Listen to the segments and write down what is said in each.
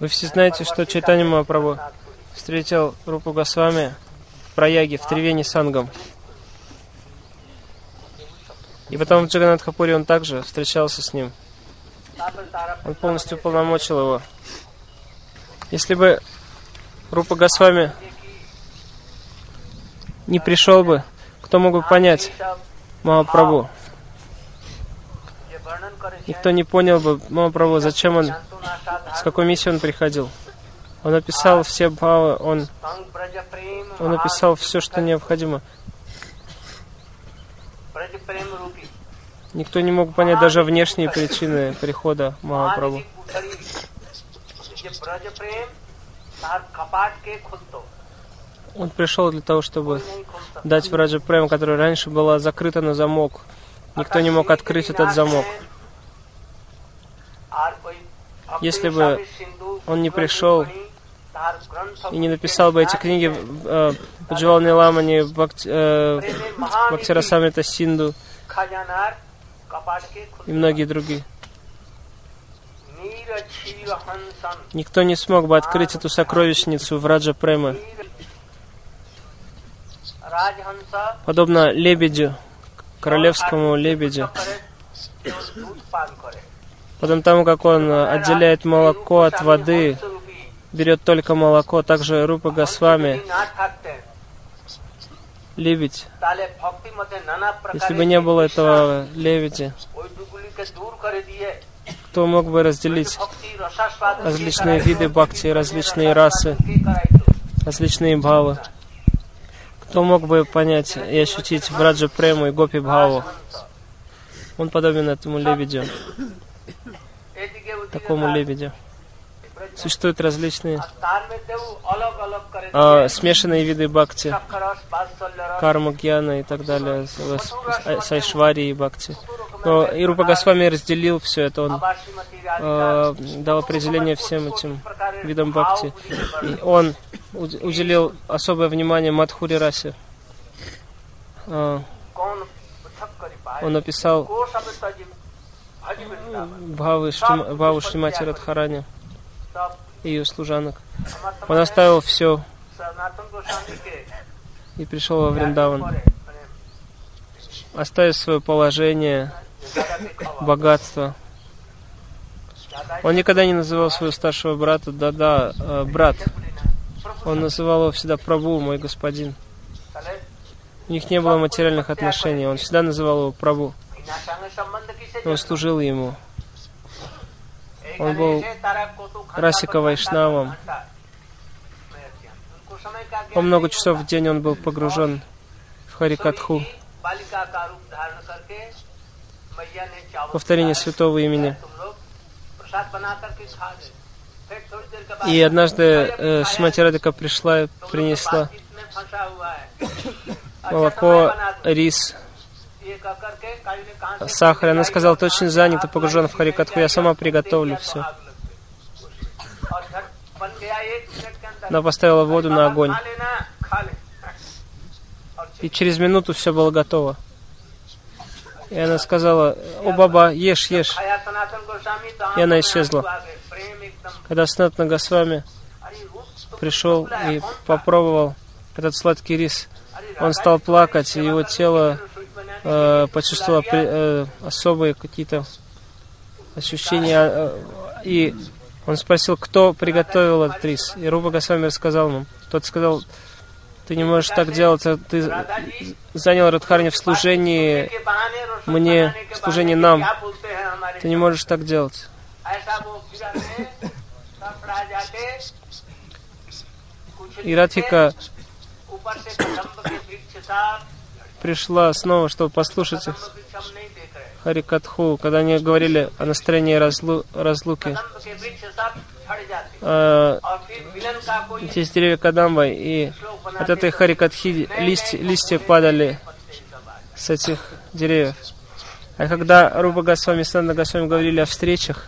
Вы все знаете, что Чайтани Мапрабу встретил Рупу Госвами в Праяге, в Тривени Сангам. И потом в Джаганатхапуре он также встречался с ним. Он полностью уполномочил его. Если бы Рупа Госвами не пришел бы, кто мог бы понять Махапрабху? Никто не понял бы Мамаправу, зачем он, с какой миссией он приходил. Он описал все бхавы, он, он описал все, что необходимо. Никто не мог понять даже внешние причины прихода Махапрабху. Он пришел для того, чтобы дать Враджа Прем, которая раньше была закрыта на замок. Никто не мог открыть этот замок. Если бы он не пришел и не написал бы эти книги э, Ламани, Бхакти, э, Бхактира Самрита Синду и многие другие. Никто не смог бы открыть эту сокровищницу в Раджа Према. Подобно лебедю, королевскому лебедю, Потом тому, как он э, отделяет молоко от воды, берет только молоко, также Рупа Госвами, лебедь. Если бы не было этого лебеди, кто мог бы разделить различные виды бхакти, различные расы, различные бхавы? Кто мог бы понять и ощутить Враджа Прему и Гопи Бхаву? Он подобен этому лебедю такому лебедю. Существуют различные а, э, смешанные виды бхакти, карма, гьяна и так далее, сайшвари и бхакти. Но Ирупа Госвами разделил все это, он э, дал определение всем этим видам бхакти. И он уделил особое внимание Мадхури расе. Э, он написал бабушки матери Радхарани и ее служанок. Он оставил все и пришел во Вриндаван, оставив свое положение, богатство. Он никогда не называл своего старшего брата «да-да, э, брат». Он называл его всегда «прабу, мой господин». У них не было материальных отношений, он всегда называл его «прабу» но служил ему. Он был Расика Вайшнавом. По много часов в день он был погружен в Харикатху. Повторение святого имени. И однажды э, Шимати Радика пришла и принесла молоко, рис, сахар. Она сказала, ты очень занята, погружена в харикатху, я сама приготовлю все. Она поставила воду на огонь. И через минуту все было готово. И она сказала, о, баба, ешь, ешь. И она исчезла. Когда Снатна Госвами пришел и попробовал этот сладкий рис, он стал плакать, и его тело э, почувствовал э, особые какие-то ощущения. Э, и он спросил, кто приготовил этот рис. И Руба Госвами рассказал ему. Тот сказал, ты не можешь так делать, а ты занял Радхарни в служении мне, в служении нам. Ты не можешь так делать. И Радхика пришла снова, чтобы послушать их. Харикатху, когда они говорили о настроении разлу, разлуки. А, здесь деревья Кадамба, и от этой Харикатхи листья, листья падали с этих деревьев. А когда Руба Госвами и Санда Госвами говорили о встречах,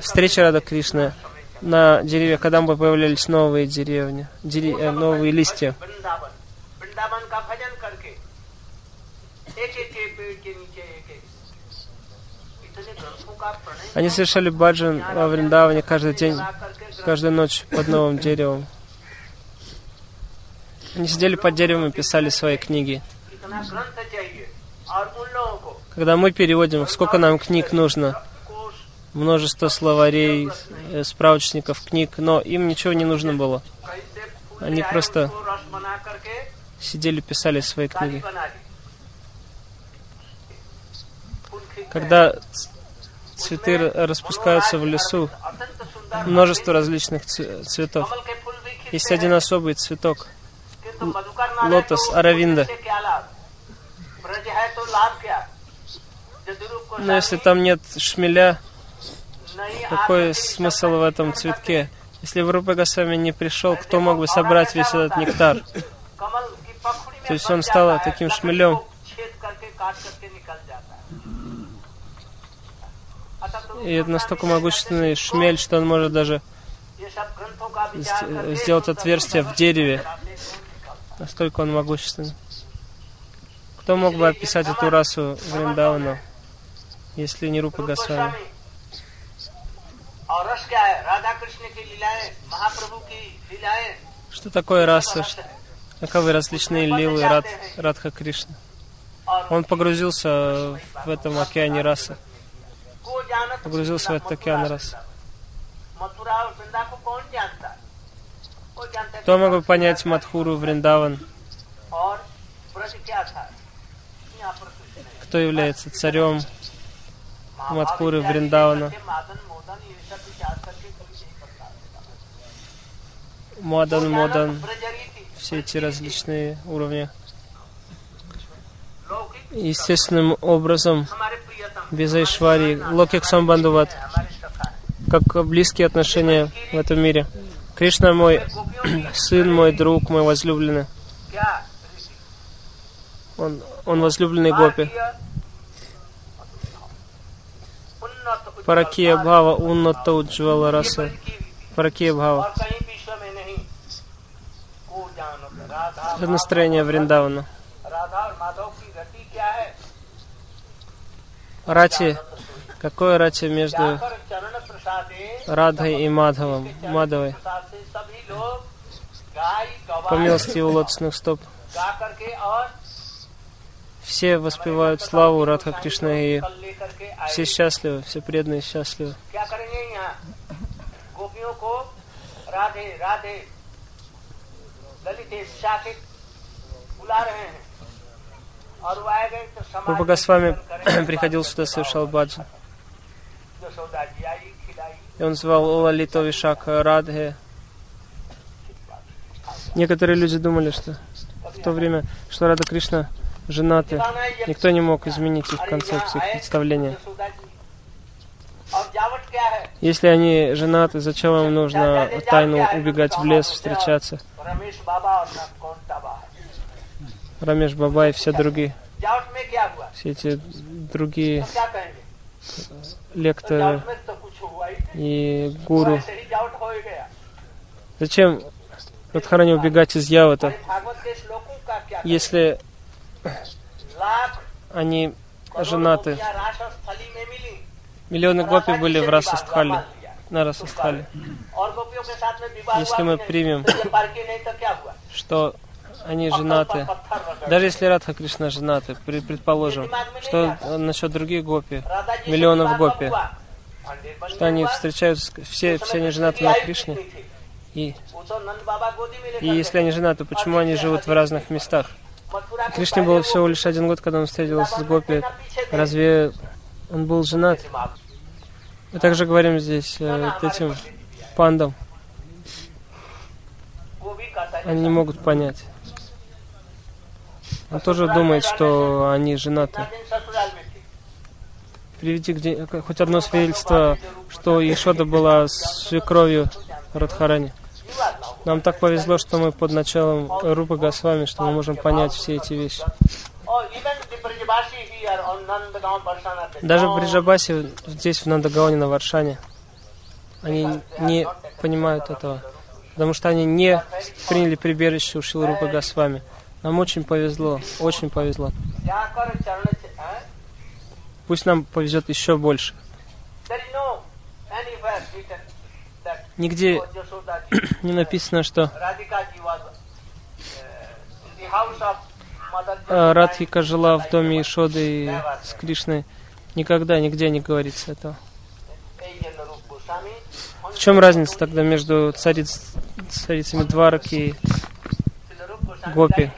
встреча Рада Кришны, на деревьях Кадамбы появлялись новые деревни, дерев... Э, новые листья. Они совершали баджан во Вриндаване каждый день, каждую ночь под новым деревом. Они сидели под деревом и писали свои книги. Когда мы переводим, сколько нам книг нужно, множество словарей, э, справочников, книг, но им ничего не нужно было. Они просто сидели, писали свои книги. когда цветы распускаются в лесу, множество различных цветов. Есть один особый цветок, лотос аравинда. Но если там нет шмеля, какой смысл в этом цветке? Если в Рупа Госвами не пришел, кто мог бы собрать весь этот нектар? То есть он стал таким шмелем, и это настолько могущественный шмель, что он может даже сделать отверстие в дереве. Настолько он могущественный. Кто мог бы описать эту расу Вриндавана, если не Рупа Госвами? Что такое раса? Каковы различные лилы Рад, Радха Кришна? Он погрузился в этом океане расы погрузился в этот океан раз. Кто мог бы понять Мадхуру Вриндаван? Кто является царем Мадхуры Вриндавана? Мадан, Модан, все эти различные уровни. Естественным образом Визайшвари, Локик Самбандуват, как близкие отношения в этом мире. Кришна мой сын, мой друг, мой возлюбленный. Он, он возлюбленный Гопи. Паракия Бхава Унната Уджвала Раса. Паракия Бхава. Это настроение Вриндавана. рати, какое рати между Радхой и Мадхавом, Мадавой? По милости у лотосных стоп. Все воспевают славу Радха Кришна и все счастливы, все преданные счастливы. Рупа Госвами приходил сюда, совершал баджан. И он звал Лалиту Вишак Радхе. Некоторые люди думали, что в то время, что Рада Кришна женаты. Никто не мог изменить их концепцию, их представление. Если они женаты, зачем им нужно тайну убегать в лес, встречаться? Рамеш Баба и все другие, все эти другие лекторы и гуру. Зачем Радхарани убегать из Явата, если они женаты? Миллионы гопи были в Расастхале, на Расастхале. Если мы примем, что они женаты, даже если Радха Кришна женаты, предположим, что насчет других гопи, миллионов гопи, что они встречаются, все, все они женаты на Кришне, и, и если они женаты, почему они живут в разных местах? Кришне было всего лишь один год, когда он встретился с Гопи. Разве он был женат? Мы также говорим здесь э, этим пандам. Они не могут понять. Он тоже думает, что они женаты. Приведи где, хоть одно свидетельство, что Ишода была свекровью Радхарани. Нам так повезло, что мы под началом Рупа Госвами, что мы можем понять все эти вещи. Даже в Бриджабасе, здесь, в Нандагаоне, на Варшане, они не понимают этого, потому что они не приняли прибежище у Шилрупа Госвами. Нам очень повезло, очень повезло. Пусть нам повезет еще больше. Нигде не написано, что э, Радхика жила в доме Ишоды и с Кришной. Никогда, нигде не говорится этого. В чем разница тогда между цариц, царицами Двараки и Гопи?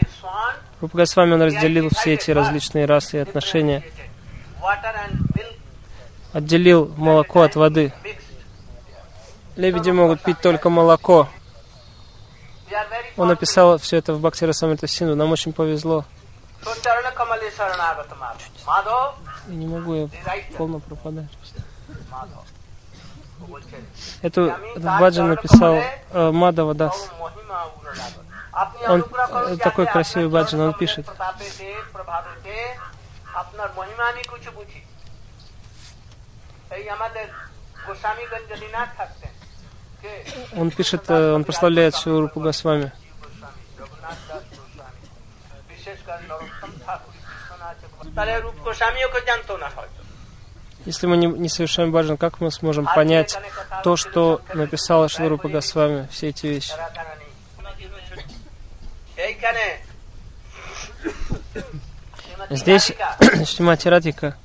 Рупа Госвами он разделил все эти различные расы и отношения. Отделил молоко от воды. Лебеди могут пить только молоко. Он написал все это в Бхакти Расамрита Синду. Нам очень повезло. Я не могу, я полно пропадаю. Эту, этот баджан написал э, Мадава Дас. Он э, такой красивый баджан, он пишет. Он пишет, э, он прославляет свою Рупу Госвами. Если мы не, не совершаем баджан, как мы сможем понять то, что написала Шилрупа Госвами, все эти вещи? Здесь Шримати Радика.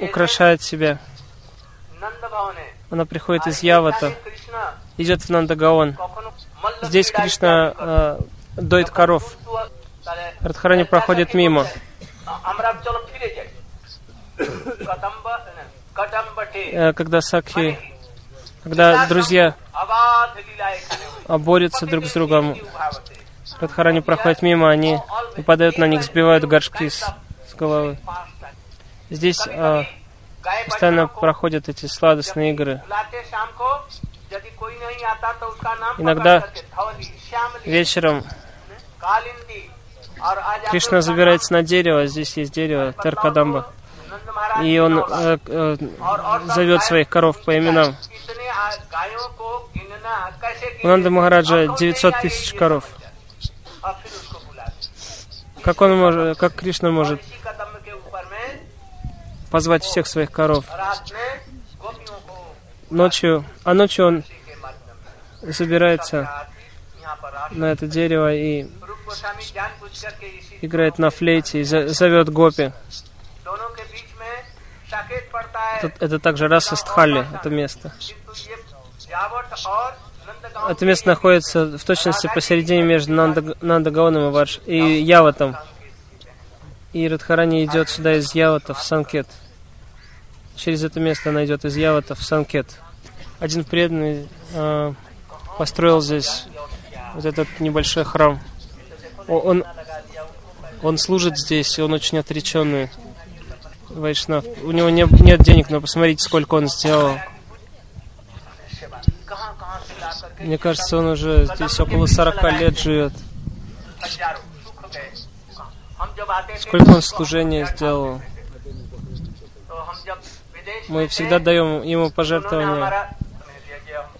Украшает себя. Она приходит из Явата, идет в Нандагаон. Здесь Кришна э, доит коров. Радхарани проходит мимо. Э, когда Сакхи когда друзья борются друг с другом, Радхарани проходят мимо, они нападают на них, сбивают горшки с, с головы. Здесь а, постоянно проходят эти сладостные игры. Иногда вечером Кришна забирается на дерево, здесь есть дерево, теркадамба, и он э, э, зовет своих коров по именам. У Нанда Махараджа 900 тысяч коров. Как он может, как Кришна может позвать всех своих коров? Ночью, а ночью он забирается на это дерево и играет на флейте и зовет гопи. Это, это также раса Стхали, это место. Это место находится в точности посередине между Нанда, Нандагаоном и, Варш, и Яватом. И Радхарани идет сюда из Явата в Санкет. Через это место она идет из Явата в Санкет. Один преданный э, построил здесь вот этот небольшой храм. Он, он служит здесь, и он очень отреченный Вайшнав. У него не- нет денег, но посмотрите, сколько он сделал. Мне кажется, он уже здесь около 40 лет живет. Сколько он служения сделал. Мы всегда даем ему пожертвования.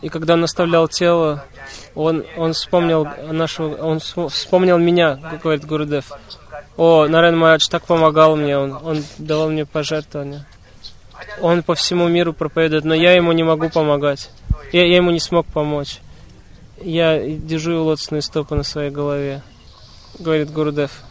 И когда он наставлял тело, он, он вспомнил нашу, он вс- вспомнил меня, говорит Гурудев. О, Нарен Марадж так помогал мне, он, он давал мне пожертвования. Он по всему миру проповедует, но я ему не могу помогать. Я, я ему не смог помочь. Я держу его лотосные стопы на своей голове, говорит Гурудев.